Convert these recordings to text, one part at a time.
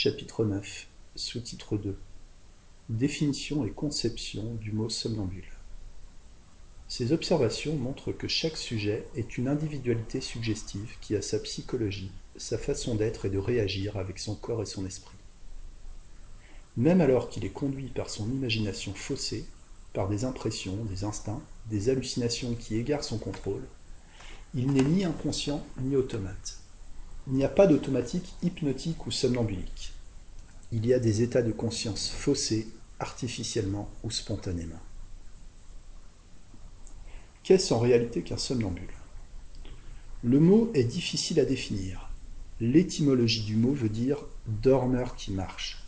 Chapitre 9 Sous-titre 2 Définition et conception du mot somnambule. Ces observations montrent que chaque sujet est une individualité suggestive qui a sa psychologie, sa façon d'être et de réagir avec son corps et son esprit. Même alors qu'il est conduit par son imagination faussée, par des impressions, des instincts, des hallucinations qui égarent son contrôle, il n'est ni inconscient ni automate. Il n'y a pas d'automatique hypnotique ou somnambulique. Il y a des états de conscience faussés artificiellement ou spontanément. Qu'est-ce en réalité qu'un somnambule? Le mot est difficile à définir. L'étymologie du mot veut dire dormeur qui marche.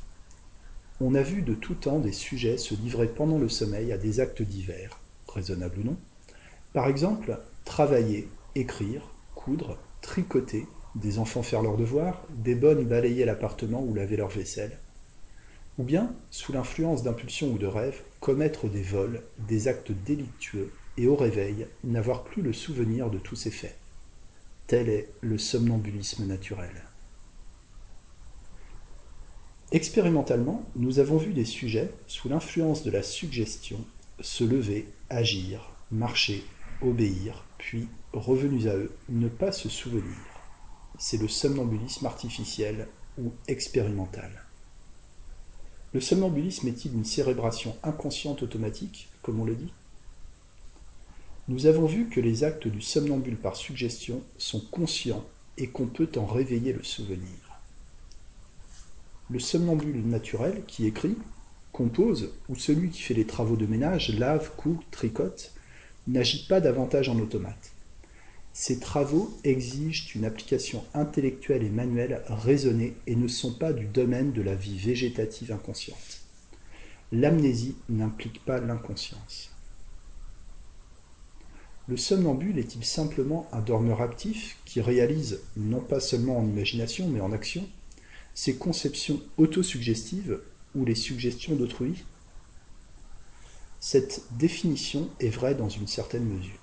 On a vu de tout temps des sujets se livrer pendant le sommeil à des actes divers, raisonnables ou non. Par exemple, travailler, écrire, coudre, tricoter, des enfants faire leurs devoirs, des bonnes balayer l'appartement ou laver leur vaisselle, ou bien, sous l'influence d'impulsions ou de rêves, commettre des vols, des actes délictueux, et au réveil, n'avoir plus le souvenir de tous ces faits. Tel est le somnambulisme naturel. Expérimentalement, nous avons vu des sujets, sous l'influence de la suggestion, se lever, agir, marcher, obéir, puis, revenus à eux, ne pas se souvenir. C'est le somnambulisme artificiel ou expérimental. Le somnambulisme est-il une cérébration inconsciente automatique, comme on le dit? Nous avons vu que les actes du somnambule par suggestion sont conscients et qu'on peut en réveiller le souvenir. Le somnambule naturel qui écrit, compose, ou celui qui fait les travaux de ménage, lave, coud, tricote, n'agit pas davantage en automate. Ces travaux exigent une application intellectuelle et manuelle raisonnée et ne sont pas du domaine de la vie végétative inconsciente. L'amnésie n'implique pas l'inconscience. Le somnambule est-il simplement un dormeur actif qui réalise, non pas seulement en imagination mais en action, ses conceptions autosuggestives ou les suggestions d'autrui? Cette définition est vraie dans une certaine mesure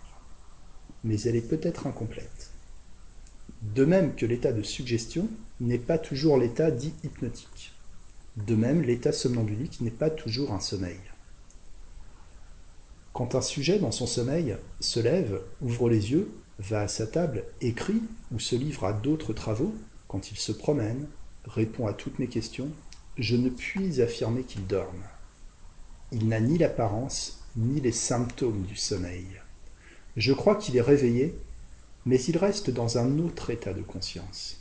mais elle est peut-être incomplète. De même que l'état de suggestion n'est pas toujours l'état dit hypnotique. De même, l'état somnambulique n'est pas toujours un sommeil. Quand un sujet dans son sommeil se lève, ouvre les yeux, va à sa table, écrit ou se livre à d'autres travaux, quand il se promène, répond à toutes mes questions, je ne puis affirmer qu'il dorme. Il n'a ni l'apparence ni les symptômes du sommeil. Je crois qu'il est réveillé, mais il reste dans un autre état de conscience.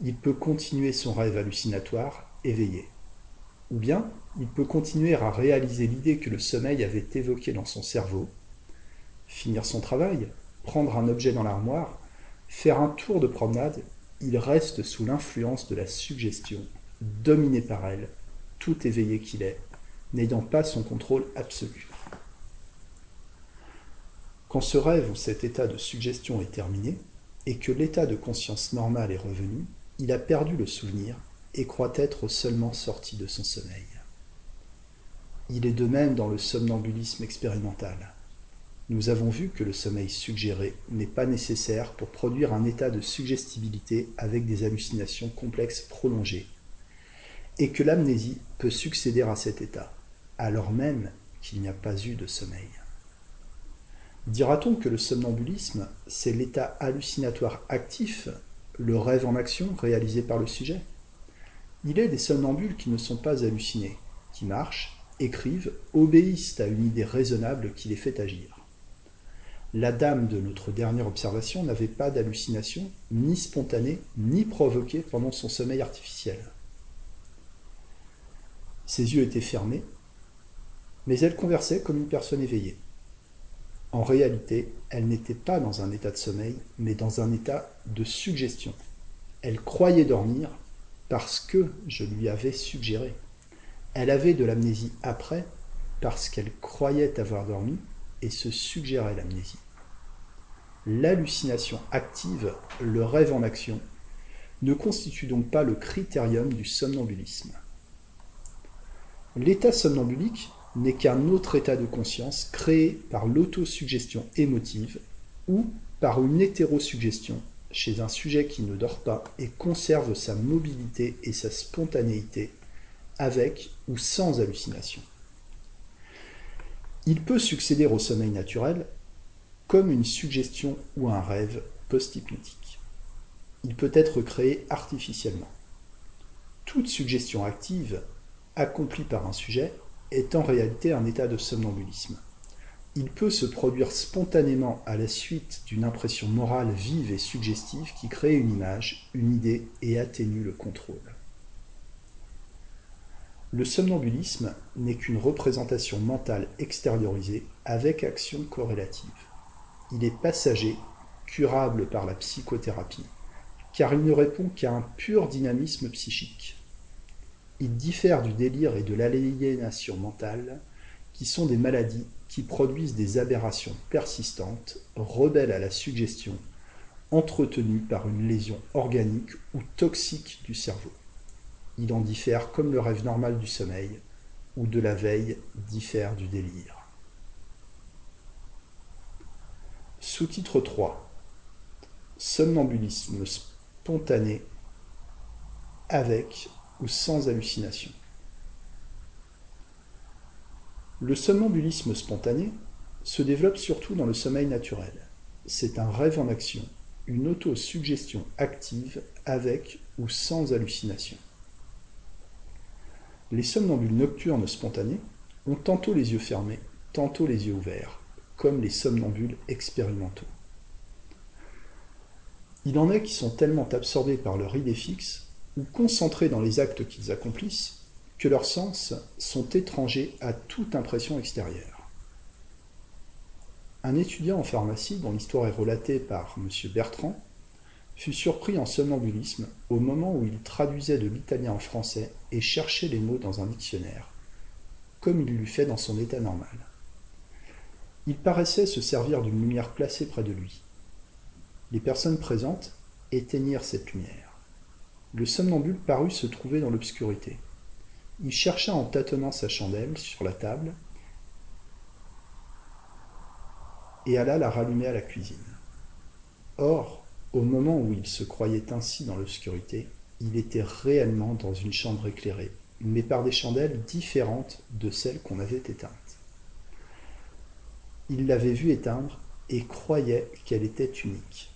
Il peut continuer son rêve hallucinatoire éveillé. Ou bien, il peut continuer à réaliser l'idée que le sommeil avait évoquée dans son cerveau, finir son travail, prendre un objet dans l'armoire, faire un tour de promenade, il reste sous l'influence de la suggestion, dominé par elle, tout éveillé qu'il est, n'ayant pas son contrôle absolu. Quand ce rêve ou cet état de suggestion est terminé, et que l'état de conscience normal est revenu, il a perdu le souvenir et croit être seulement sorti de son sommeil. Il est de même dans le somnambulisme expérimental. Nous avons vu que le sommeil suggéré n'est pas nécessaire pour produire un état de suggestibilité avec des hallucinations complexes prolongées, et que l'amnésie peut succéder à cet état, alors même qu'il n'y a pas eu de sommeil. Dira-t-on que le somnambulisme, c'est l'état hallucinatoire actif, le rêve en action réalisé par le sujet? Il est des somnambules qui ne sont pas hallucinés, qui marchent, écrivent, obéissent à une idée raisonnable qui les fait agir. La dame de notre dernière observation n'avait pas d'hallucination, ni spontanée, ni provoquée pendant son sommeil artificiel. Ses yeux étaient fermés, mais elle conversait comme une personne éveillée. En réalité, elle n'était pas dans un état de sommeil, mais dans un état de suggestion. Elle croyait dormir parce que je lui avais suggéré. Elle avait de l'amnésie après parce qu'elle croyait avoir dormi et se suggérait l'amnésie. L'hallucination active, le rêve en action, ne constitue donc pas le critérium du somnambulisme. L'état somnambulique n'est qu'un autre état de conscience créé par l'autosuggestion émotive ou par une hétérosuggestion chez un sujet qui ne dort pas et conserve sa mobilité et sa spontanéité avec ou sans hallucination. Il peut succéder au sommeil naturel comme une suggestion ou un rêve post-hypnotique. Il peut être créé artificiellement. Toute suggestion active, accomplie par un sujet, est en réalité un état de somnambulisme. Il peut se produire spontanément à la suite d'une impression morale vive et suggestive qui crée une image, une idée et atténue le contrôle. Le somnambulisme n'est qu'une représentation mentale extériorisée avec action corrélative. Il est passager, curable par la psychothérapie, car il ne répond qu'à un pur dynamisme psychique. Il diffère du délire et de l'aliénation mentale, qui sont des maladies qui produisent des aberrations persistantes, rebelles à la suggestion, entretenues par une lésion organique ou toxique du cerveau. Il en diffère comme le rêve normal du sommeil ou de la veille diffère du délire. Sous-titre 3 Somnambulisme spontané avec ou sans hallucination. Le somnambulisme spontané se développe surtout dans le sommeil naturel. C'est un rêve en action, une autosuggestion active avec ou sans hallucination. Les somnambules nocturnes spontanés ont tantôt les yeux fermés, tantôt les yeux ouverts, comme les somnambules expérimentaux. Il en est qui sont tellement absorbés par leur idée fixe ou concentrés dans les actes qu'ils accomplissent que leurs sens sont étrangers à toute impression extérieure. Un étudiant en pharmacie, dont l'histoire est relatée par M. Bertrand, fut surpris en somnambulisme au moment où il traduisait de l'italien en français et cherchait les mots dans un dictionnaire, comme il l'eût fait dans son état normal. Il paraissait se servir d'une lumière placée près de lui. Les personnes présentes éteignirent cette lumière. Le somnambule parut se trouver dans l'obscurité. Il chercha en tâtonnant sa chandelle sur la table et alla la rallumer à la cuisine. Or, au moment où il se croyait ainsi dans l'obscurité, il était réellement dans une chambre éclairée, mais par des chandelles différentes de celles qu'on avait éteintes. Il l'avait vue éteindre et croyait qu'elle était unique.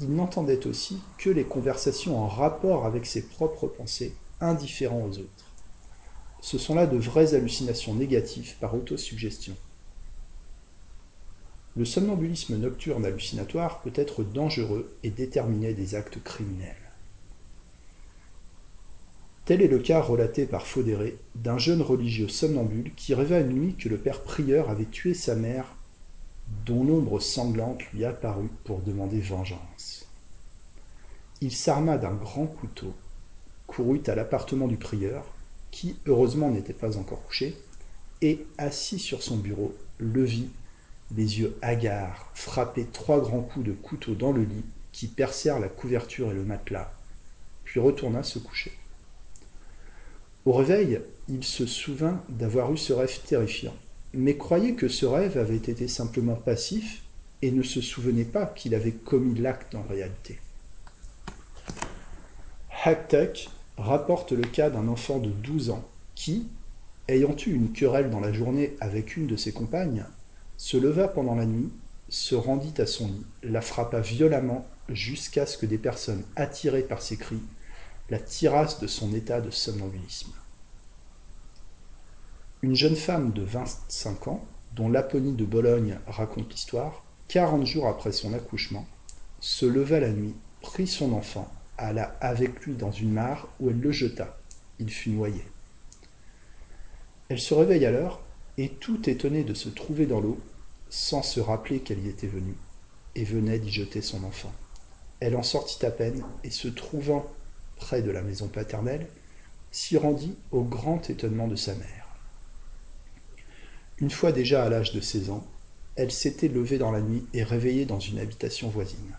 Il n'entendait aussi que les conversations en rapport avec ses propres pensées, indifférents aux autres. Ce sont là de vraies hallucinations négatives par autosuggestion. Le somnambulisme nocturne hallucinatoire peut être dangereux et déterminer des actes criminels. Tel est le cas relaté par Faudéré d'un jeune religieux somnambule qui rêva une nuit que le père prieur avait tué sa mère dont l'ombre sanglante lui apparut pour demander vengeance. Il s'arma d'un grand couteau, courut à l'appartement du prieur, qui heureusement n'était pas encore couché, et, assis sur son bureau, le vit, les yeux hagards, frapper trois grands coups de couteau dans le lit qui percèrent la couverture et le matelas, puis retourna se coucher. Au réveil, il se souvint d'avoir eu ce rêve terrifiant, mais croyait que ce rêve avait été simplement passif et ne se souvenait pas qu'il avait commis l'acte en réalité. Hacktuck rapporte le cas d'un enfant de 12 ans qui, ayant eu une querelle dans la journée avec une de ses compagnes, se leva pendant la nuit, se rendit à son lit, la frappa violemment jusqu'à ce que des personnes attirées par ses cris la tirassent de son état de somnambulisme. Une jeune femme de 25 ans, dont Laponie de Bologne raconte l'histoire, 40 jours après son accouchement, se leva la nuit, prit son enfant alla avec lui dans une mare où elle le jeta. Il fut noyé. Elle se réveille alors, et tout étonnée de se trouver dans l'eau, sans se rappeler qu'elle y était venue, et venait d'y jeter son enfant. Elle en sortit à peine, et se trouvant près de la maison paternelle, s'y rendit au grand étonnement de sa mère. Une fois déjà à l'âge de seize ans, elle s'était levée dans la nuit et réveillée dans une habitation voisine.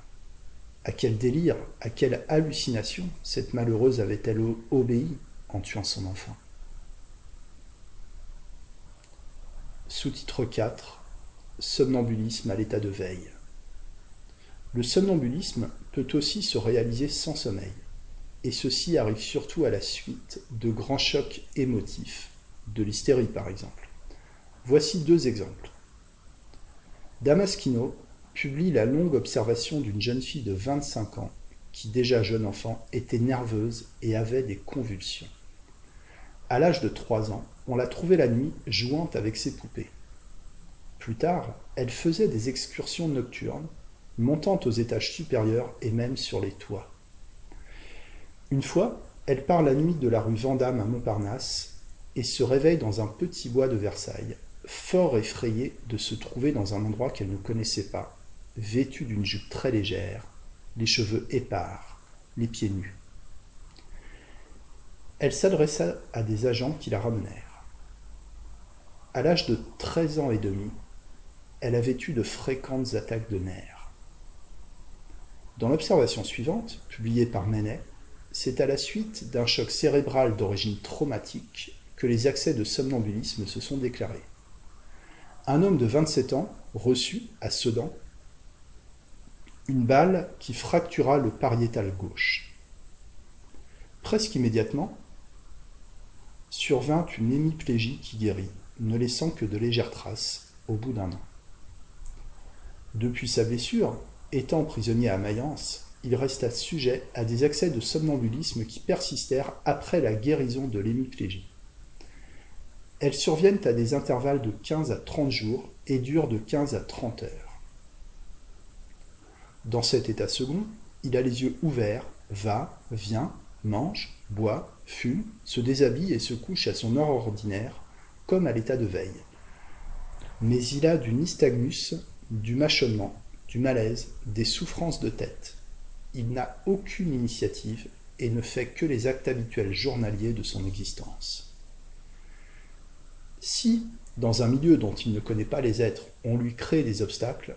À quel délire, à quelle hallucination cette malheureuse avait-elle obéi en tuant son enfant? Sous-titre 4 Somnambulisme à l'état de veille. Le somnambulisme peut aussi se réaliser sans sommeil, et ceci arrive surtout à la suite de grands chocs émotifs, de l'hystérie par exemple. Voici deux exemples. Damaskino publie la longue observation d'une jeune fille de 25 ans qui, déjà jeune enfant, était nerveuse et avait des convulsions. À l'âge de 3 ans, on l'a trouvée la nuit jouant avec ses poupées. Plus tard, elle faisait des excursions nocturnes, montant aux étages supérieurs et même sur les toits. Une fois, elle part la nuit de la rue Vandamme à Montparnasse et se réveille dans un petit bois de Versailles, fort effrayée de se trouver dans un endroit qu'elle ne connaissait pas, vêtue d'une jupe très légère, les cheveux épars, les pieds nus. Elle s'adressa à des agents qui la ramenèrent. À l'âge de treize ans et demi, elle avait eu de fréquentes attaques de nerfs. Dans l'observation suivante, publiée par Menet, c'est à la suite d'un choc cérébral d'origine traumatique que les accès de somnambulisme se sont déclarés. Un homme de 27 ans reçut, à Sedan, une balle qui fractura le pariétal gauche. Presque immédiatement, survint une hémiplégie qui guérit, ne laissant que de légères traces au bout d'un an. Depuis sa blessure, étant prisonnier à Mayence, il resta sujet à des accès de somnambulisme qui persistèrent après la guérison de l'hémiplégie. Elles surviennent à des intervalles de 15 à 30 jours et durent de 15 à 30 heures. Dans cet état second, il a les yeux ouverts, va, vient, mange, boit, fume, se déshabille et se couche à son heure ordinaire, comme à l'état de veille. Mais il a du nystagmus du mâchonnement, du malaise, des souffrances de tête. Il n'a aucune initiative et ne fait que les actes habituels journaliers de son existence. Si, dans un milieu dont il ne connaît pas les êtres, on lui crée des obstacles,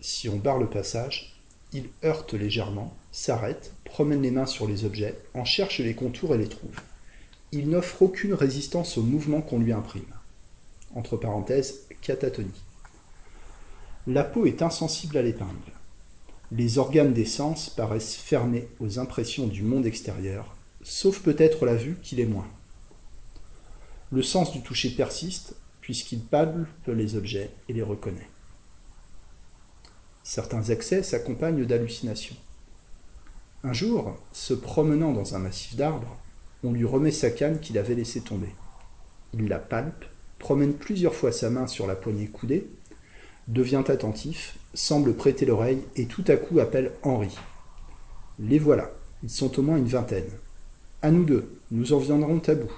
si on barre le passage, il heurte légèrement, s'arrête, promène les mains sur les objets, en cherche les contours et les trouve. Il n'offre aucune résistance au mouvement qu'on lui imprime. Entre parenthèses, catatonie. La peau est insensible à l'épingle. Les organes des sens paraissent fermés aux impressions du monde extérieur, sauf peut-être la vue qui l'est moins. Le sens du toucher persiste, puisqu'il palpe les objets et les reconnaît. Certains accès s'accompagnent d'hallucinations. Un jour, se promenant dans un massif d'arbres, on lui remet sa canne qu'il avait laissée tomber. Il la palpe, promène plusieurs fois sa main sur la poignée coudée, devient attentif, semble prêter l'oreille et tout à coup appelle Henri. Les voilà, ils sont au moins une vingtaine. À nous deux, nous en viendrons à bout.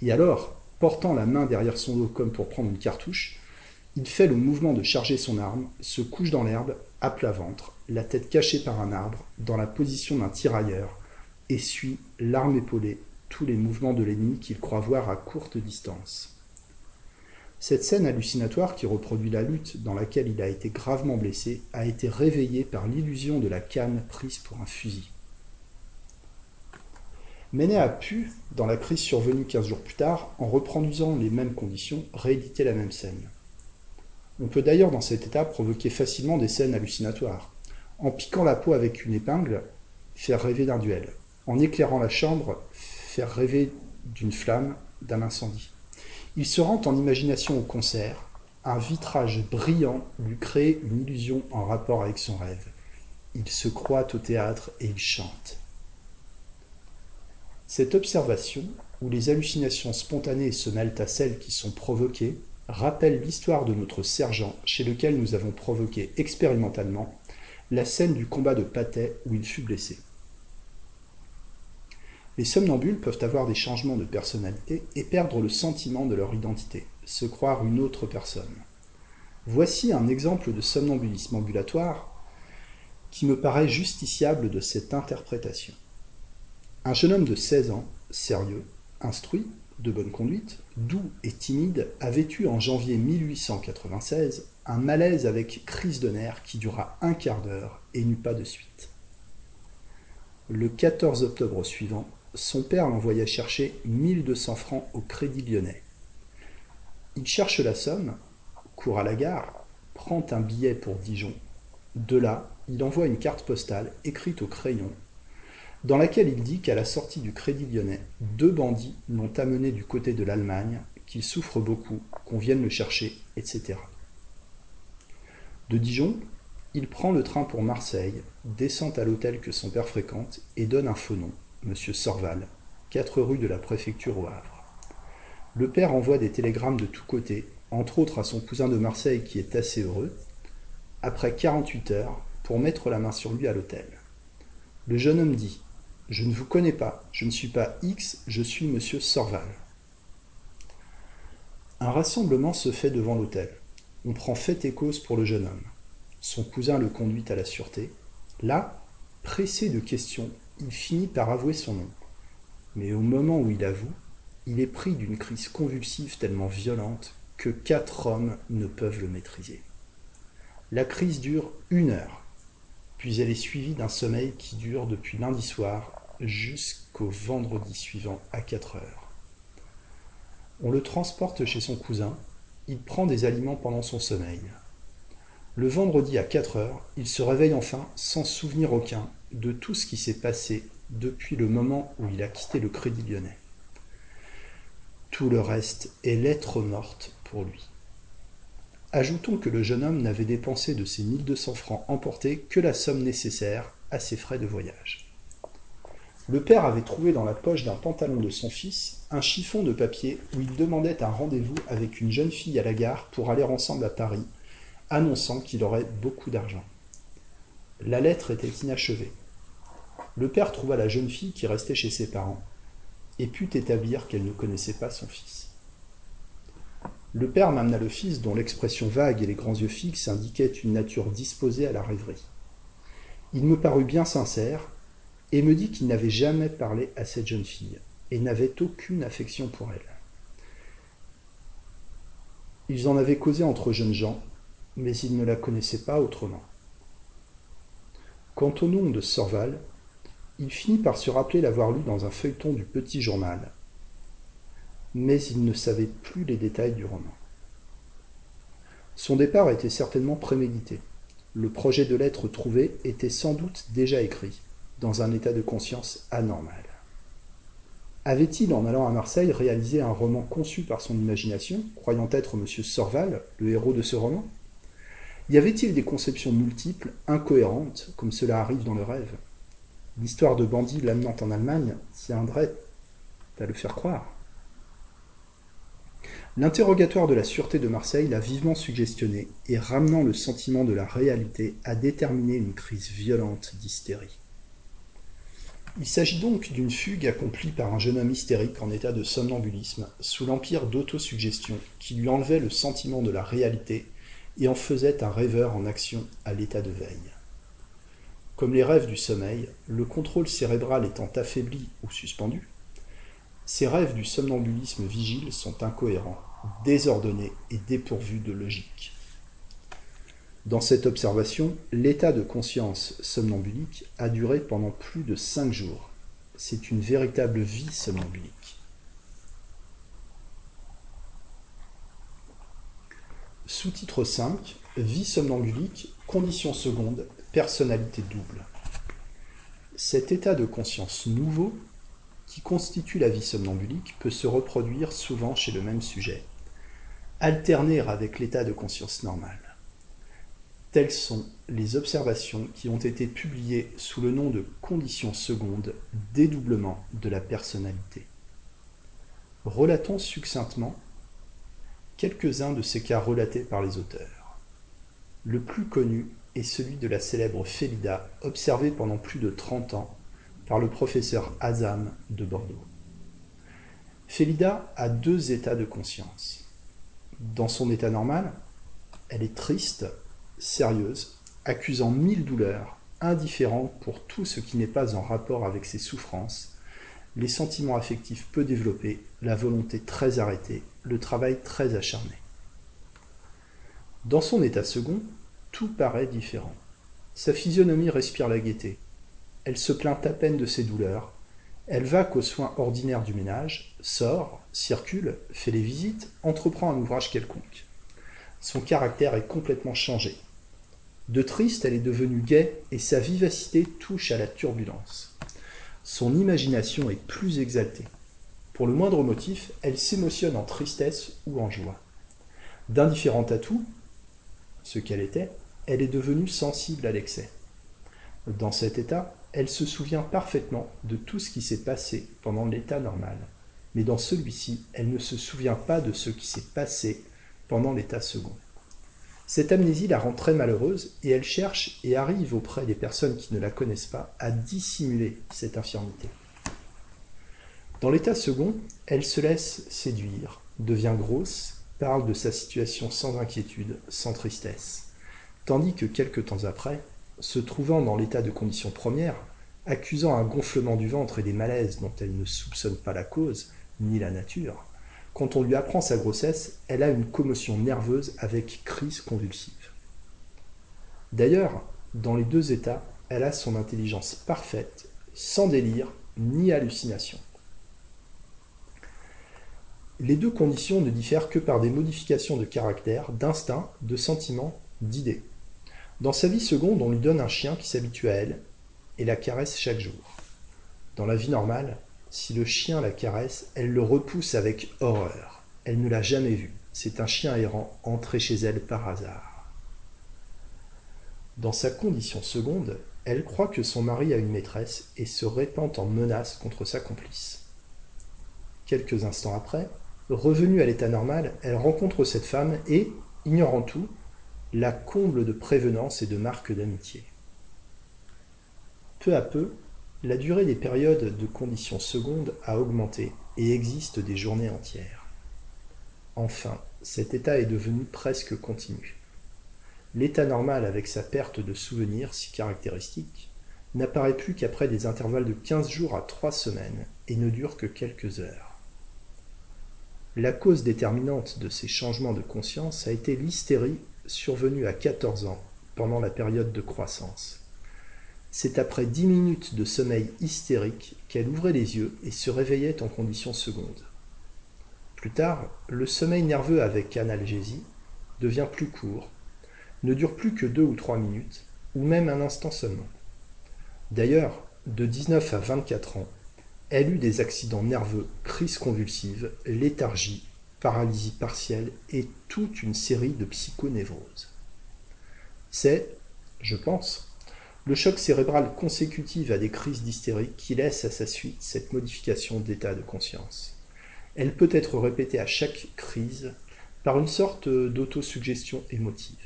Et alors, portant la main derrière son dos comme pour prendre une cartouche, il fait le mouvement de charger son arme, se couche dans l'herbe, à plat ventre, la tête cachée par un arbre, dans la position d'un tirailleur, et suit, l'arme épaulée, tous les mouvements de l'ennemi qu'il croit voir à courte distance. Cette scène hallucinatoire qui reproduit la lutte dans laquelle il a été gravement blessé a été réveillée par l'illusion de la canne prise pour un fusil. Menet a pu, dans la crise survenue quinze jours plus tard, en reproduisant les mêmes conditions, rééditer la même scène. On peut d'ailleurs dans cet état provoquer facilement des scènes hallucinatoires. En piquant la peau avec une épingle, faire rêver d'un duel. En éclairant la chambre, faire rêver d'une flamme, d'un incendie. Il se rend en imagination au concert. Un vitrage brillant lui crée une illusion en rapport avec son rêve. Il se croit au théâtre et il chante. Cette observation, où les hallucinations spontanées se mêlent à celles qui sont provoquées, rappelle l'histoire de notre sergent chez lequel nous avons provoqué expérimentalement la scène du combat de Patay où il fut blessé. Les somnambules peuvent avoir des changements de personnalité et perdre le sentiment de leur identité, se croire une autre personne. Voici un exemple de somnambulisme ambulatoire qui me paraît justiciable de cette interprétation. Un jeune homme de 16 ans, sérieux, instruit, de bonne conduite, doux et timide, avait eu en janvier 1896 un malaise avec crise de nerfs qui dura un quart d'heure et n'eut pas de suite. Le 14 octobre suivant, son père l'envoya chercher 1200 francs au Crédit lyonnais. Il cherche la somme, court à la gare, prend un billet pour Dijon, De là, il envoie une carte postale écrite au crayon dans laquelle il dit qu'à la sortie du Crédit lyonnais, deux bandits l'ont amené du côté de l'Allemagne, qu'il souffre beaucoup, qu'on vienne le chercher, etc. De Dijon, il prend le train pour Marseille, descend à l'hôtel que son père fréquente et donne un faux nom, M. Sorval, 4 rue de la préfecture au Havre. Le père envoie des télégrammes de tous côtés, entre autres à son cousin de Marseille qui est assez heureux, après 48 heures, pour mettre la main sur lui à l'hôtel. Le jeune homme dit je ne vous connais pas, je ne suis pas X, je suis monsieur Sorval. Un rassemblement se fait devant l'hôtel. On prend fait et cause pour le jeune homme. Son cousin le conduit à la sûreté. Là, pressé de questions, il finit par avouer son nom. Mais au moment où il avoue, il est pris d'une crise convulsive tellement violente que quatre hommes ne peuvent le maîtriser. La crise dure une heure, puis elle est suivie d'un sommeil qui dure depuis lundi soir jusqu'au vendredi suivant à 4 heures. On le transporte chez son cousin, il prend des aliments pendant son sommeil. Le vendredi à 4 heures, il se réveille enfin sans souvenir aucun de tout ce qui s'est passé depuis le moment où il a quitté le Crédit lyonnais. Tout le reste est lettre morte pour lui. Ajoutons que le jeune homme n'avait dépensé de ses 1200 francs emportés que la somme nécessaire à ses frais de voyage. Le père avait trouvé dans la poche d'un pantalon de son fils un chiffon de papier où il demandait un rendez-vous avec une jeune fille à la gare pour aller ensemble à Paris, annonçant qu'il aurait beaucoup d'argent. La lettre était inachevée. Le père trouva la jeune fille qui restait chez ses parents et put établir qu'elle ne connaissait pas son fils. Le père m'amena le fils dont l'expression vague et les grands yeux fixes indiquaient une nature disposée à la rêverie. Il me parut bien sincère et me dit qu'il n'avait jamais parlé à cette jeune fille et n'avait aucune affection pour elle. Ils en avaient causé entre jeunes gens, mais ils ne la connaissaient pas autrement. Quant au nom de Sorval, il finit par se rappeler l'avoir lu dans un feuilleton du petit journal, mais il ne savait plus les détails du roman. Son départ était certainement prémédité. Le projet de lettre trouvé était sans doute déjà écrit dans un état de conscience anormal. Avait-il, en allant à Marseille, réalisé un roman conçu par son imagination, croyant être M. Sorval, le héros de ce roman? Y avait-il des conceptions multiples, incohérentes, comme cela arrive dans le rêve? L'histoire de bandits l'amenant en Allemagne tiendrait à le faire croire. L'interrogatoire de la sûreté de Marseille l'a vivement suggestionné et ramenant le sentiment de la réalité a déterminé une crise violente d'hystérie. Il s'agit donc d'une fugue accomplie par un jeune homme hystérique en état de somnambulisme, sous l'empire d'autosuggestion qui lui enlevait le sentiment de la réalité et en faisait un rêveur en action à l'état de veille. Comme les rêves du sommeil, le contrôle cérébral étant affaibli ou suspendu, ces rêves du somnambulisme vigile sont incohérents, désordonnés et dépourvus de logique. Dans cette observation, l'état de conscience somnambulique a duré pendant plus de cinq jours. C'est une véritable vie somnambulique. Sous-titre 5 Vie somnambulique, condition seconde, personnalité double. Cet état de conscience nouveau, constitue la vie somnambulique, peut se reproduire souvent chez le même sujet, alterner avec l'état de conscience normal. Telles sont les observations qui ont été publiées sous le nom de conditions secondes dédoublement de la personnalité. Relatons succinctement quelques-uns de ces cas relatés par les auteurs. Le plus connu est celui de la célèbre Félida, observée pendant plus de 30 ans par le professeur Azam de Bordeaux. Félida a deux états de conscience. Dans son état normal, elle est triste sérieuse, accusant mille douleurs, indifférente pour tout ce qui n'est pas en rapport avec ses souffrances, les sentiments affectifs peu développés, la volonté très arrêtée, le travail très acharné. Dans son état second, tout paraît différent. Sa physionomie respire la gaieté. Elle se plaint à peine de ses douleurs. Elle va qu'aux soins ordinaires du ménage, sort, circule, fait les visites, entreprend un ouvrage quelconque. Son caractère est complètement changé. De triste, elle est devenue gaie et sa vivacité touche à la turbulence. Son imagination est plus exaltée. Pour le moindre motif, elle s'émotionne en tristesse ou en joie. D'indifférente à tout, ce qu'elle était, elle est devenue sensible à l'excès. Dans cet état, elle se souvient parfaitement de tout ce qui s'est passé pendant l'état normal, mais dans celui-ci, elle ne se souvient pas de ce qui s'est passé pendant l'état second. Cette amnésie la rend très malheureuse et elle cherche et arrive auprès des personnes qui ne la connaissent pas à dissimuler cette infirmité. Dans l'état second, elle se laisse séduire, devient grosse, parle de sa situation sans inquiétude, sans tristesse, tandis que quelque temps après, se trouvant dans l'état de condition première, accusant un gonflement du ventre et des malaises dont elle ne soupçonne pas la cause, ni la nature, quand on lui apprend sa grossesse, elle a une commotion nerveuse avec crise convulsive. D'ailleurs, dans les deux états, elle a son intelligence parfaite, sans délire ni hallucination. Les deux conditions ne diffèrent que par des modifications de caractère, d'instinct, de sentiment, d'idées. Dans sa vie seconde, on lui donne un chien qui s'habitue à elle et la caresse chaque jour. Dans la vie normale, si le chien la caresse, elle le repousse avec horreur. Elle ne l'a jamais vu. C'est un chien errant entré chez elle par hasard. Dans sa condition seconde, elle croit que son mari a une maîtresse et se répand en menaces contre sa complice. Quelques instants après, revenue à l'état normal, elle rencontre cette femme et, ignorant tout, la comble de prévenance et de marques d'amitié. Peu à peu, la durée des périodes de conditions secondes a augmenté et existe des journées entières. Enfin, cet état est devenu presque continu. L'état normal avec sa perte de souvenirs si caractéristique n'apparaît plus qu'après des intervalles de 15 jours à 3 semaines et ne dure que quelques heures. La cause déterminante de ces changements de conscience a été l'hystérie survenue à 14 ans pendant la période de croissance. C'est après dix minutes de sommeil hystérique qu'elle ouvrait les yeux et se réveillait en condition seconde. Plus tard, le sommeil nerveux avec analgésie devient plus court, ne dure plus que deux ou trois minutes, ou même un instant seulement. D'ailleurs, de 19 à 24 ans, elle eut des accidents nerveux, crises convulsives, léthargie, paralysie partielle et toute une série de psychonévroses. C'est, je pense, le choc cérébral consécutif à des crises d'hystérie qui laisse à sa suite cette modification d'état de conscience. Elle peut être répétée à chaque crise par une sorte d'autosuggestion émotive.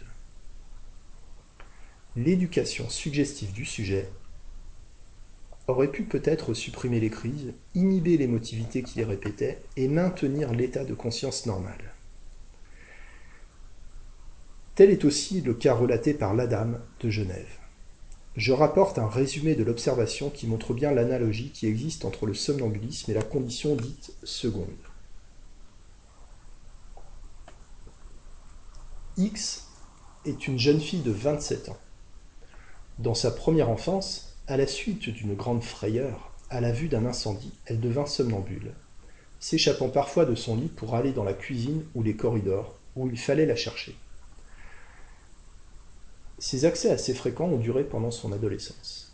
L'éducation suggestive du sujet aurait pu peut-être supprimer les crises, inhiber l'émotivité qui les répétait et maintenir l'état de conscience normal. Tel est aussi le cas relaté par l'Adam de Genève. Je rapporte un résumé de l'observation qui montre bien l'analogie qui existe entre le somnambulisme et la condition dite seconde. X est une jeune fille de 27 ans. Dans sa première enfance, à la suite d'une grande frayeur, à la vue d'un incendie, elle devint somnambule, s'échappant parfois de son lit pour aller dans la cuisine ou les corridors, où il fallait la chercher. Ces accès assez fréquents ont duré pendant son adolescence.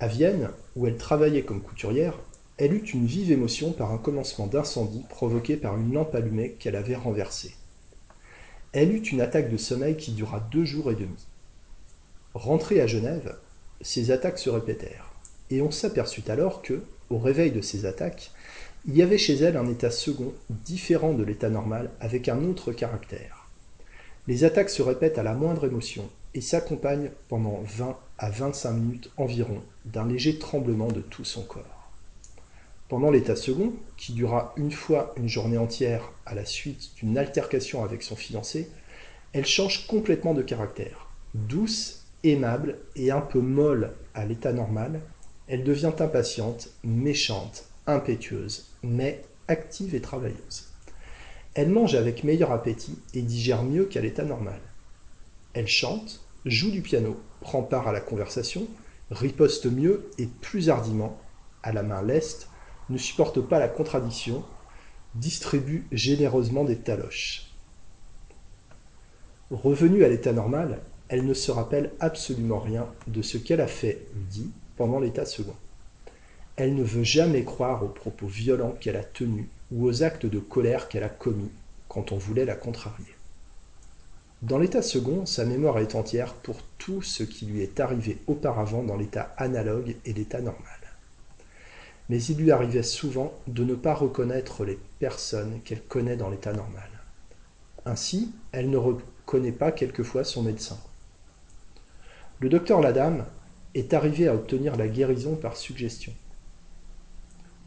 À Vienne, où elle travaillait comme couturière, elle eut une vive émotion par un commencement d'incendie provoqué par une lampe allumée qu'elle avait renversée. Elle eut une attaque de sommeil qui dura deux jours et demi. Rentrée à Genève, ces attaques se répétèrent, et on s'aperçut alors que, au réveil de ces attaques, il y avait chez elle un état second différent de l'état normal avec un autre caractère. Les attaques se répètent à la moindre émotion et s'accompagnent pendant 20 à 25 minutes environ d'un léger tremblement de tout son corps. Pendant l'état second, qui dura une fois une journée entière à la suite d'une altercation avec son fiancé, elle change complètement de caractère. Douce, aimable et un peu molle à l'état normal, elle devient impatiente, méchante, impétueuse, mais active et travailleuse. Elle mange avec meilleur appétit et digère mieux qu'à l'état normal. Elle chante, joue du piano, prend part à la conversation, riposte mieux et plus hardiment, à la main leste, ne supporte pas la contradiction, distribue généreusement des taloches. Revenue à l'état normal, elle ne se rappelle absolument rien de ce qu'elle a fait ou dit pendant l'état second. Elle ne veut jamais croire aux propos violents qu'elle a tenus ou aux actes de colère qu'elle a commis quand on voulait la contrarier. Dans l'état second, sa mémoire est entière pour tout ce qui lui est arrivé auparavant dans l'état analogue et l'état normal. Mais il lui arrivait souvent de ne pas reconnaître les personnes qu'elle connaît dans l'état normal. Ainsi, elle ne reconnaît pas quelquefois son médecin. Le docteur Ladame est arrivé à obtenir la guérison par suggestion.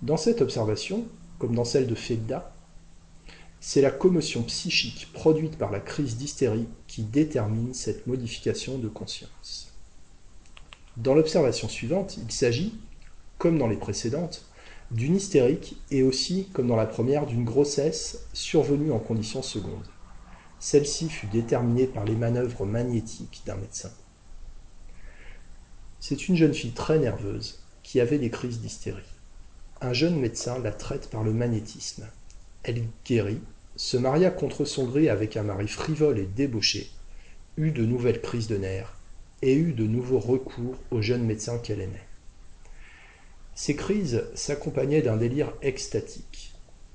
Dans cette observation, comme dans celle de Fegda, c'est la commotion psychique produite par la crise d'hystérie qui détermine cette modification de conscience. Dans l'observation suivante, il s'agit, comme dans les précédentes, d'une hystérique et aussi, comme dans la première, d'une grossesse survenue en conditions secondes. Celle-ci fut déterminée par les manœuvres magnétiques d'un médecin. C'est une jeune fille très nerveuse qui avait des crises d'hystérie. Un jeune médecin la traite par le magnétisme. Elle guérit, se maria contre son gré avec un mari frivole et débauché, eut de nouvelles crises de nerfs et eut de nouveaux recours au jeune médecin qu'elle aimait. Ces crises s'accompagnaient d'un délire extatique.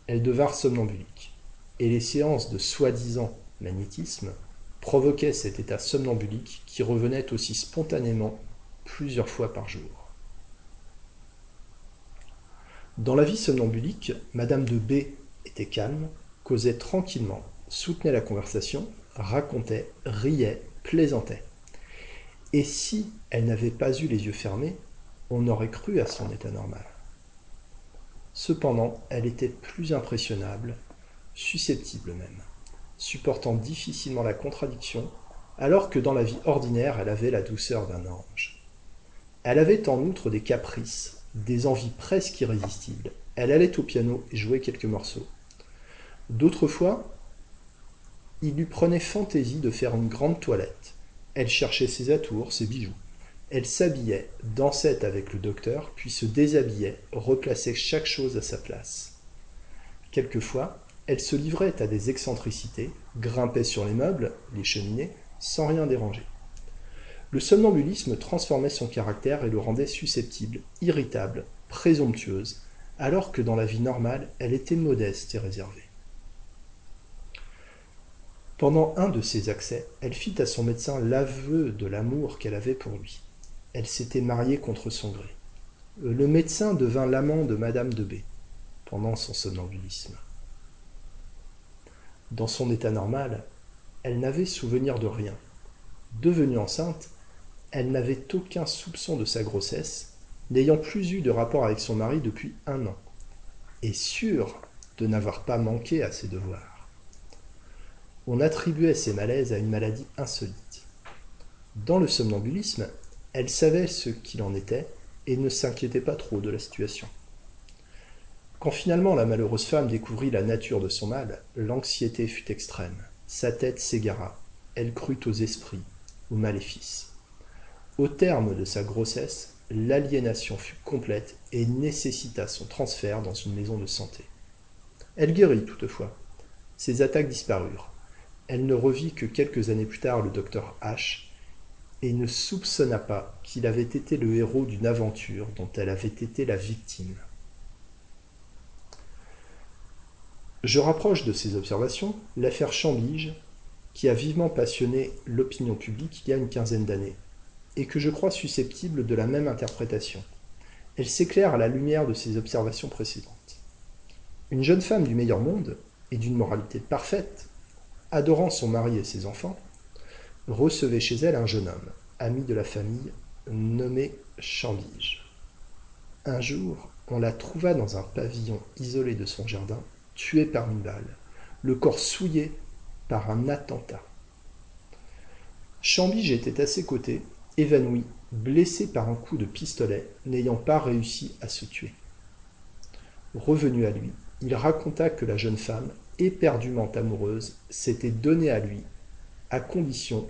Elles devinrent somnambuliques, et les séances de soi-disant magnétisme provoquaient cet état somnambulique qui revenait aussi spontanément plusieurs fois par jour. Dans la vie somnambulique, Madame de B était calme, causait tranquillement, soutenait la conversation, racontait, riait, plaisantait. Et si elle n'avait pas eu les yeux fermés, on aurait cru à son état normal. Cependant, elle était plus impressionnable, susceptible même, supportant difficilement la contradiction, alors que dans la vie ordinaire elle avait la douceur d'un ange. Elle avait en outre des caprices, des envies presque irrésistibles. Elle allait au piano et jouait quelques morceaux. D'autres fois, il lui prenait fantaisie de faire une grande toilette. Elle cherchait ses atours, ses bijoux. Elle s'habillait, dansait avec le docteur, puis se déshabillait, replaçait chaque chose à sa place. Quelquefois, elle se livrait à des excentricités, grimpait sur les meubles, les cheminées, sans rien déranger. Le somnambulisme transformait son caractère et le rendait susceptible, irritable, présomptueuse, alors que dans la vie normale, elle était modeste et réservée. Pendant un de ces accès, elle fit à son médecin l'aveu de l'amour qu'elle avait pour lui. Elle s'était mariée contre son gré. Le médecin devint l'amant de Madame de B. pendant son somnambulisme. Dans son état normal, elle n'avait souvenir de rien. Devenue enceinte, elle n'avait aucun soupçon de sa grossesse, n'ayant plus eu de rapport avec son mari depuis un an, et sûre de n'avoir pas manqué à ses devoirs. On attribuait ces malaises à une maladie insolite. Dans le somnambulisme, elle savait ce qu'il en était et ne s'inquiétait pas trop de la situation. Quand finalement la malheureuse femme découvrit la nature de son mal, l'anxiété fut extrême. Sa tête s'égara. Elle crut aux esprits, aux maléfices. Au terme de sa grossesse, l'aliénation fut complète et nécessita son transfert dans une maison de santé. Elle guérit toutefois. Ses attaques disparurent. Elle ne revit que quelques années plus tard le docteur H et ne soupçonna pas qu'il avait été le héros d'une aventure dont elle avait été la victime. Je rapproche de ces observations l'affaire Chambige, qui a vivement passionné l'opinion publique il y a une quinzaine d'années et que je crois susceptible de la même interprétation. Elle s'éclaire à la lumière de ses observations précédentes. Une jeune femme du meilleur monde, et d'une moralité parfaite, adorant son mari et ses enfants, recevait chez elle un jeune homme, ami de la famille, nommé Chambige. Un jour, on la trouva dans un pavillon isolé de son jardin, tuée par une balle, le corps souillé par un attentat. Chambige était à ses côtés évanoui, blessé par un coup de pistolet, n'ayant pas réussi à se tuer. Revenu à lui, il raconta que la jeune femme, éperdument amoureuse, s'était donnée à lui, à condition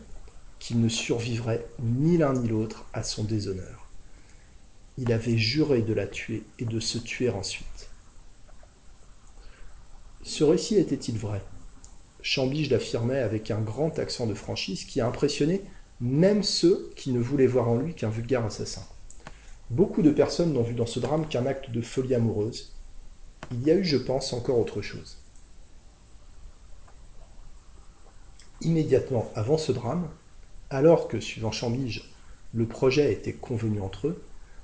qu'il ne survivrait ni l'un ni l'autre à son déshonneur. Il avait juré de la tuer et de se tuer ensuite. Ce récit était-il vrai? Chambige l'affirmait avec un grand accent de franchise qui a impressionné même ceux qui ne voulaient voir en lui qu'un vulgaire assassin. Beaucoup de personnes n'ont vu dans ce drame qu'un acte de folie amoureuse. Il y a eu, je pense, encore autre chose. Immédiatement avant ce drame, alors que, suivant Chambige, le projet était convenu entre eux,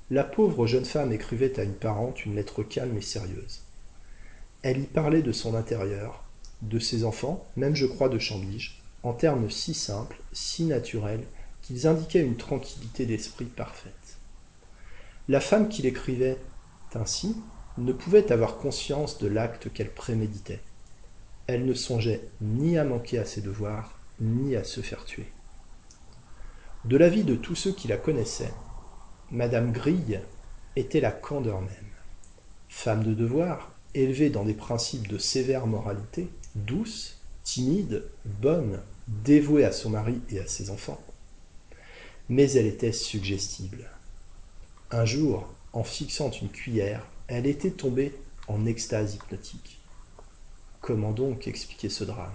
la pauvre jeune femme écrivait à une parente une lettre calme et sérieuse. Elle y parlait de son intérieur, de ses enfants, même je crois de Chambige, en termes si simples, si naturels, qu'ils indiquaient une tranquillité d'esprit parfaite. La femme qui l'écrivait ainsi ne pouvait avoir conscience de l'acte qu'elle préméditait. Elle ne songeait ni à manquer à ses devoirs, ni à se faire tuer. De l'avis de tous ceux qui la connaissaient, Madame Grille était la candeur même. Femme de devoir, élevée dans des principes de sévère moralité, douce, timide, bonne, dévouée à son mari et à ses enfants. Mais elle était suggestible. Un jour, en fixant une cuillère, elle était tombée en extase hypnotique. Comment donc expliquer ce drame?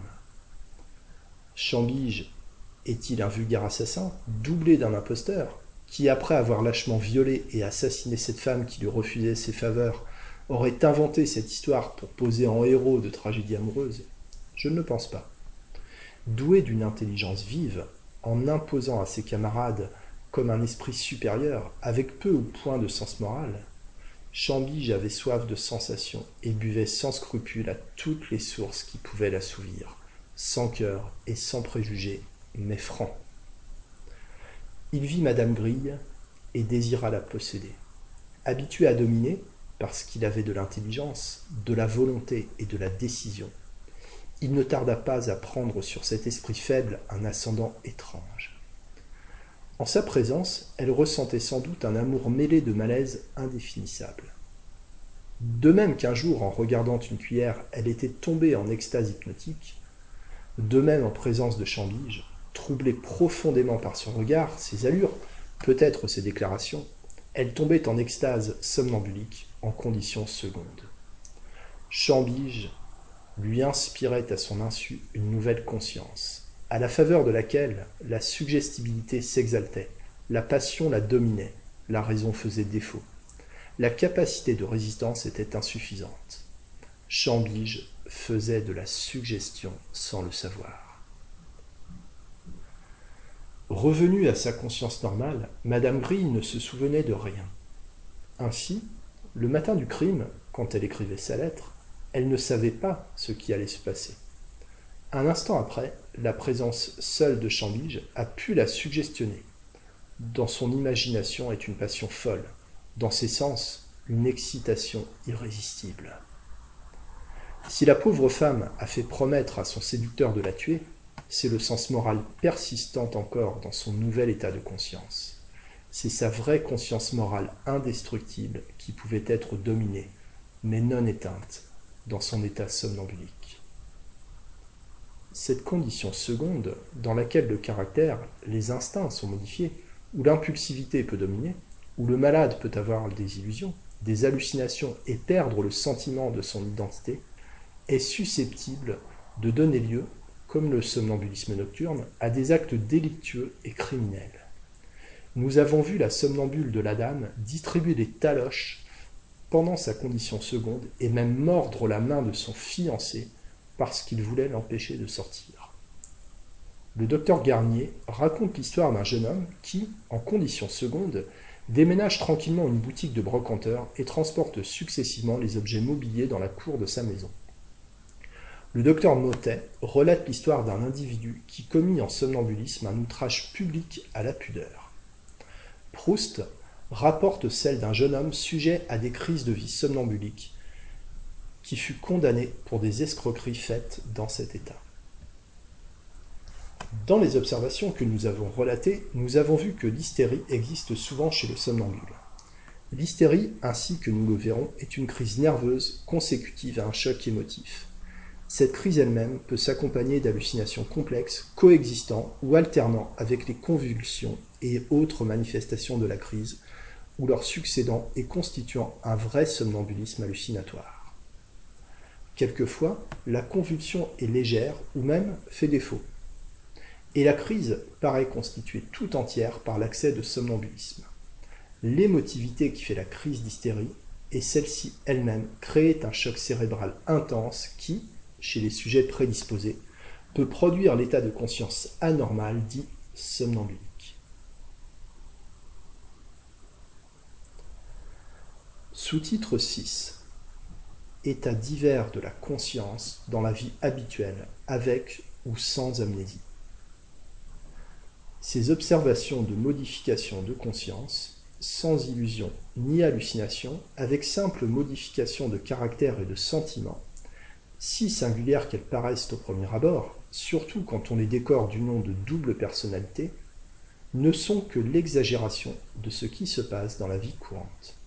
Chambige est-il un vulgaire assassin, doublé d'un imposteur, qui, après avoir lâchement violé et assassiné cette femme qui lui refusait ses faveurs, aurait inventé cette histoire pour poser en héros de tragédie amoureuse Je ne le pense pas. Doué d'une intelligence vive, en imposant à ses camarades comme un esprit supérieur, avec peu ou point de sens moral. Chambige avait soif de sensations et buvait sans scrupule à toutes les sources qui pouvaient l'assouvir, sans cœur et sans préjugés, mais franc. Il vit Madame Grille et désira la posséder. Habitué à dominer, parce qu'il avait de l'intelligence, de la volonté et de la décision, il ne tarda pas à prendre sur cet esprit faible un ascendant étrange. En sa présence, elle ressentait sans doute un amour mêlé de malaise indéfinissable. De même qu'un jour, en regardant une cuillère, elle était tombée en extase hypnotique, de même en présence de Chambige, troublée profondément par son regard, ses allures, peut-être ses déclarations, elle tombait en extase somnambulique en conditions secondes. Chambige lui inspirait à son insu une nouvelle conscience à la faveur de laquelle la suggestibilité s'exaltait, la passion la dominait, la raison faisait défaut. La capacité de résistance était insuffisante. Chambige faisait de la suggestion sans le savoir. Revenue à sa conscience normale, Madame Grille ne se souvenait de rien. Ainsi, le matin du crime, quand elle écrivait sa lettre, elle ne savait pas ce qui allait se passer. Un instant après, la présence seule de Chambige a pu la suggestionner. Dans son imagination est une passion folle, dans ses sens, une excitation irrésistible. Si la pauvre femme a fait promettre à son séducteur de la tuer, c'est le sens moral persistant encore dans son nouvel état de conscience. C'est sa vraie conscience morale indestructible qui pouvait être dominée, mais non éteinte, dans son état somnambulique. Cette condition seconde, dans laquelle le caractère, les instincts sont modifiés, où l'impulsivité peut dominer, où le malade peut avoir des illusions, des hallucinations et perdre le sentiment de son identité, est susceptible de donner lieu, comme le somnambulisme nocturne, à des actes délictueux et criminels. Nous avons vu la somnambule de la dame distribuer des taloches pendant sa condition seconde et même mordre la main de son fiancé parce qu'il voulait l'empêcher de sortir. Le docteur Garnier raconte l'histoire d'un jeune homme qui, en condition seconde, déménage tranquillement une boutique de brocanteur et transporte successivement les objets mobiliers dans la cour de sa maison. Le docteur Motet relate l'histoire d'un individu qui commit en somnambulisme un outrage public à la pudeur. Proust rapporte celle d'un jeune homme sujet à des crises de vie somnambuliques qui fut condamné pour des escroqueries faites dans cet état. Dans les observations que nous avons relatées, nous avons vu que l'hystérie existe souvent chez le somnambule. L'hystérie, ainsi que nous le verrons, est une crise nerveuse consécutive à un choc émotif. Cette crise elle-même peut s'accompagner d'hallucinations complexes, coexistant ou alternant avec les convulsions et autres manifestations de la crise, ou leur succédant et constituant un vrai somnambulisme hallucinatoire. Quelquefois, la convulsion est légère ou même fait défaut. Et la crise paraît constituée tout entière par l'accès de somnambulisme. L'émotivité qui fait la crise d'hystérie est celle-ci elle-même créée un choc cérébral intense qui, chez les sujets prédisposés, peut produire l'état de conscience anormal dit somnambulique. Sous-titre 6 États divers de la conscience dans la vie habituelle, avec ou sans amnésie. Ces observations de modification de conscience, sans illusion ni hallucination, avec simple modification de caractère et de sentiment, si singulières qu'elles paraissent au premier abord, surtout quand on les décore du nom de double personnalité, ne sont que l'exagération de ce qui se passe dans la vie courante.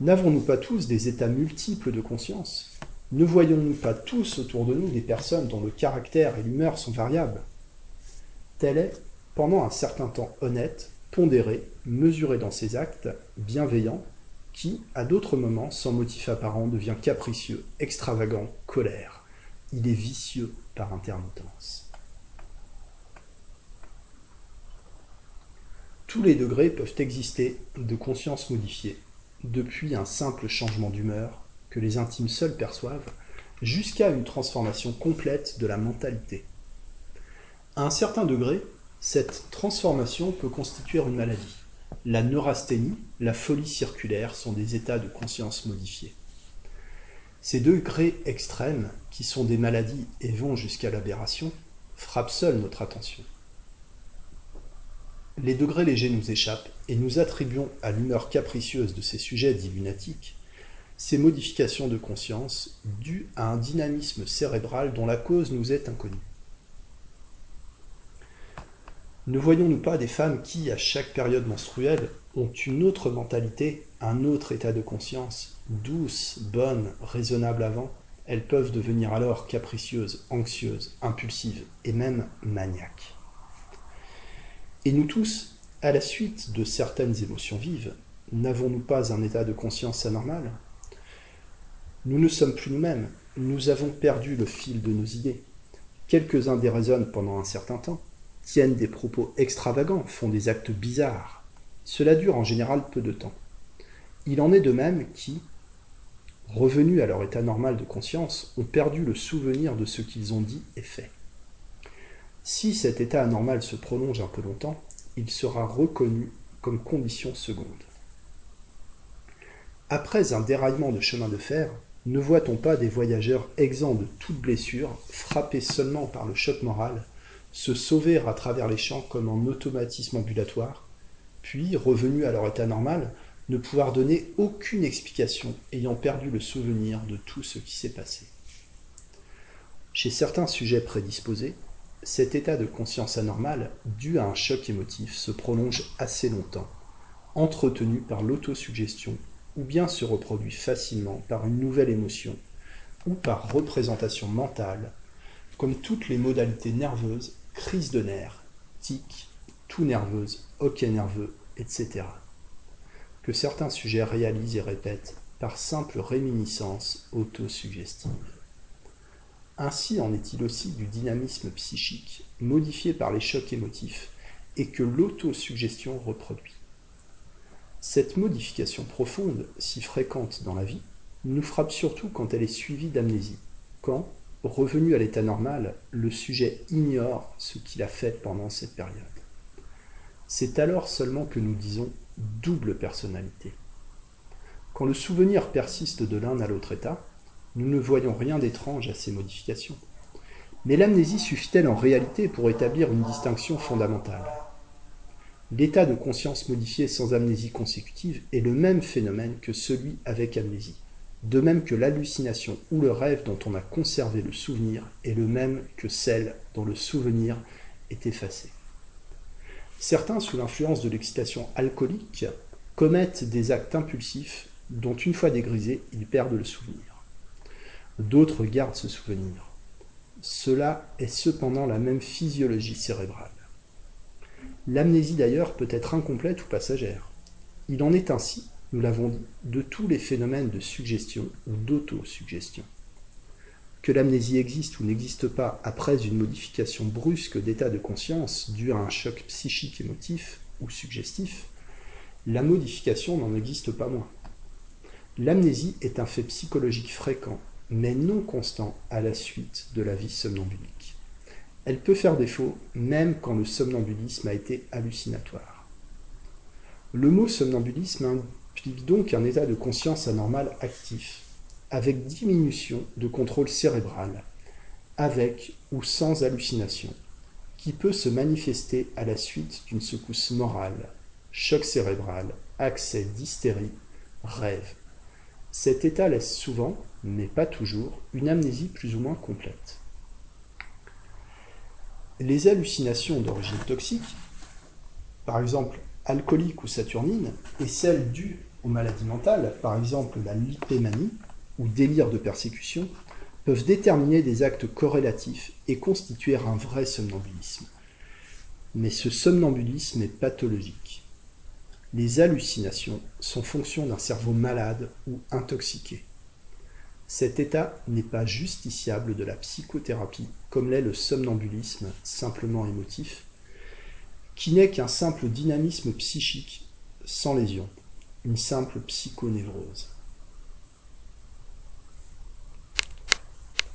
N'avons-nous pas tous des états multiples de conscience? Ne voyons-nous pas tous autour de nous des personnes dont le caractère et l'humeur sont variables? Tel est, pendant un certain temps honnête, pondéré, mesuré dans ses actes, bienveillant, qui, à d'autres moments, sans motif apparent, devient capricieux, extravagant, colère. Il est vicieux par intermittence. Tous les degrés peuvent exister de conscience modifiée, depuis un simple changement d'humeur que les intimes seuls perçoivent, jusqu'à une transformation complète de la mentalité. À un certain degré, cette transformation peut constituer une maladie. La neurasthénie, la folie circulaire sont des états de conscience modifiés. Ces degrés extrêmes, qui sont des maladies et vont jusqu'à l'aberration, frappent seuls notre attention. Les degrés légers nous échappent et nous attribuons à l'humeur capricieuse de ces sujets dits lunatiques ces modifications de conscience dues à un dynamisme cérébral dont la cause nous est inconnue. Ne voyons-nous pas des femmes qui, à chaque période menstruelle, ont une autre mentalité, un autre état de conscience, douce, bonne, raisonnable avant? Elles peuvent devenir alors capricieuses, anxieuses, impulsives et même maniaques. Et nous tous, à la suite de certaines émotions vives, n'avons-nous pas un état de conscience anormal? Nous ne sommes plus nous-mêmes, nous avons perdu le fil de nos idées. Quelques-uns déraisonnent pendant un certain temps, tiennent des propos extravagants, font des actes bizarres. Cela dure en général peu de temps. Il en est de même qui, revenus à leur état normal de conscience, ont perdu le souvenir de ce qu'ils ont dit et fait. Si cet état anormal se prolonge un peu longtemps, il sera reconnu comme condition seconde. Après un déraillement de chemin de fer, ne voit-on pas des voyageurs exempts de toute blessure, frappés seulement par le choc moral, se sauver à travers les champs comme en automatisme ambulatoire, puis, revenus à leur état normal, ne pouvoir donner aucune explication, ayant perdu le souvenir de tout ce qui s'est passé. Chez certains sujets prédisposés, cet état de conscience anormale, dû à un choc émotif, se prolonge assez longtemps, entretenu par l'autosuggestion, ou bien se reproduit facilement par une nouvelle émotion, ou par représentation mentale, comme toutes les modalités nerveuses crise de nerfs, tic, tout nerveuse, hoquet nerveux, etc. que certains sujets réalisent et répètent par simple réminiscence autosuggestive. Ainsi en est-il aussi du dynamisme psychique, modifié par les chocs émotifs, et que l'autosuggestion reproduit. Cette modification profonde, si fréquente dans la vie, nous frappe surtout quand elle est suivie d'amnésie, quand, Revenu à l'état normal, le sujet ignore ce qu'il a fait pendant cette période. C'est alors seulement que nous disons double personnalité. Quand le souvenir persiste de l'un à l'autre état, nous ne voyons rien d'étrange à ces modifications. Mais l'amnésie suffit-elle en réalité pour établir une distinction fondamentale? L'état de conscience modifié sans amnésie consécutive est le même phénomène que celui avec amnésie de même que l'hallucination ou le rêve dont on a conservé le souvenir est le même que celle dont le souvenir est effacé. Certains, sous l'influence de l'excitation alcoolique, commettent des actes impulsifs dont une fois dégrisés, ils perdent le souvenir. D'autres gardent ce souvenir. Cela est cependant la même physiologie cérébrale. L'amnésie d'ailleurs peut être incomplète ou passagère. Il en est ainsi nous l'avons dit, de tous les phénomènes de suggestion ou d'autosuggestion. que l'amnésie existe ou n'existe pas après une modification brusque d'état de conscience due à un choc psychique émotif ou suggestif, la modification n'en existe pas moins. L'amnésie est un fait psychologique fréquent, mais non constant à la suite de la vie somnambulique. Elle peut faire défaut même quand le somnambulisme a été hallucinatoire. Le mot somnambulisme implique donc un état de conscience anormal actif, avec diminution de contrôle cérébral, avec ou sans hallucination, qui peut se manifester à la suite d'une secousse morale, choc cérébral, accès d'hystérie, rêve. Cet état laisse souvent, mais pas toujours, une amnésie plus ou moins complète. Les hallucinations d'origine toxique, par exemple alcoolique ou saturnine, et celles dues aux maladies mentales, par exemple la lipémanie ou délire de persécution, peuvent déterminer des actes corrélatifs et constituer un vrai somnambulisme. Mais ce somnambulisme est pathologique. Les hallucinations sont fonction d'un cerveau malade ou intoxiqué. Cet état n'est pas justiciable de la psychothérapie, comme l'est le somnambulisme simplement émotif, qui n'est qu'un simple dynamisme psychique sans lésion, une simple psychonévrose.